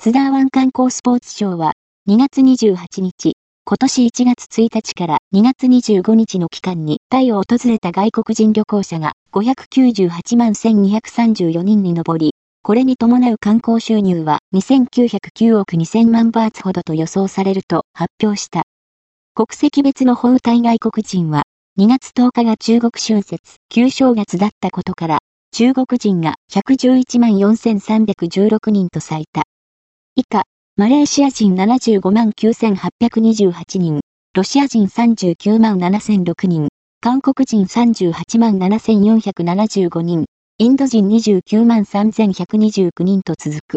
スダーワン観光スポーツショーは、2月28日、今年1月1日から2月25日の期間にタイを訪れた外国人旅行者が598万1234人に上り、これに伴う観光収入は2909億2000万バーツほどと予想されると発表した。国籍別の本体外国人は2月10日が中国春節、旧正月だったことから、中国人が111万4316人と最多。以下、マレーシア人75万9828人、ロシア人39万7006人、韓国人38万7475人、インド人29万3129人と続く。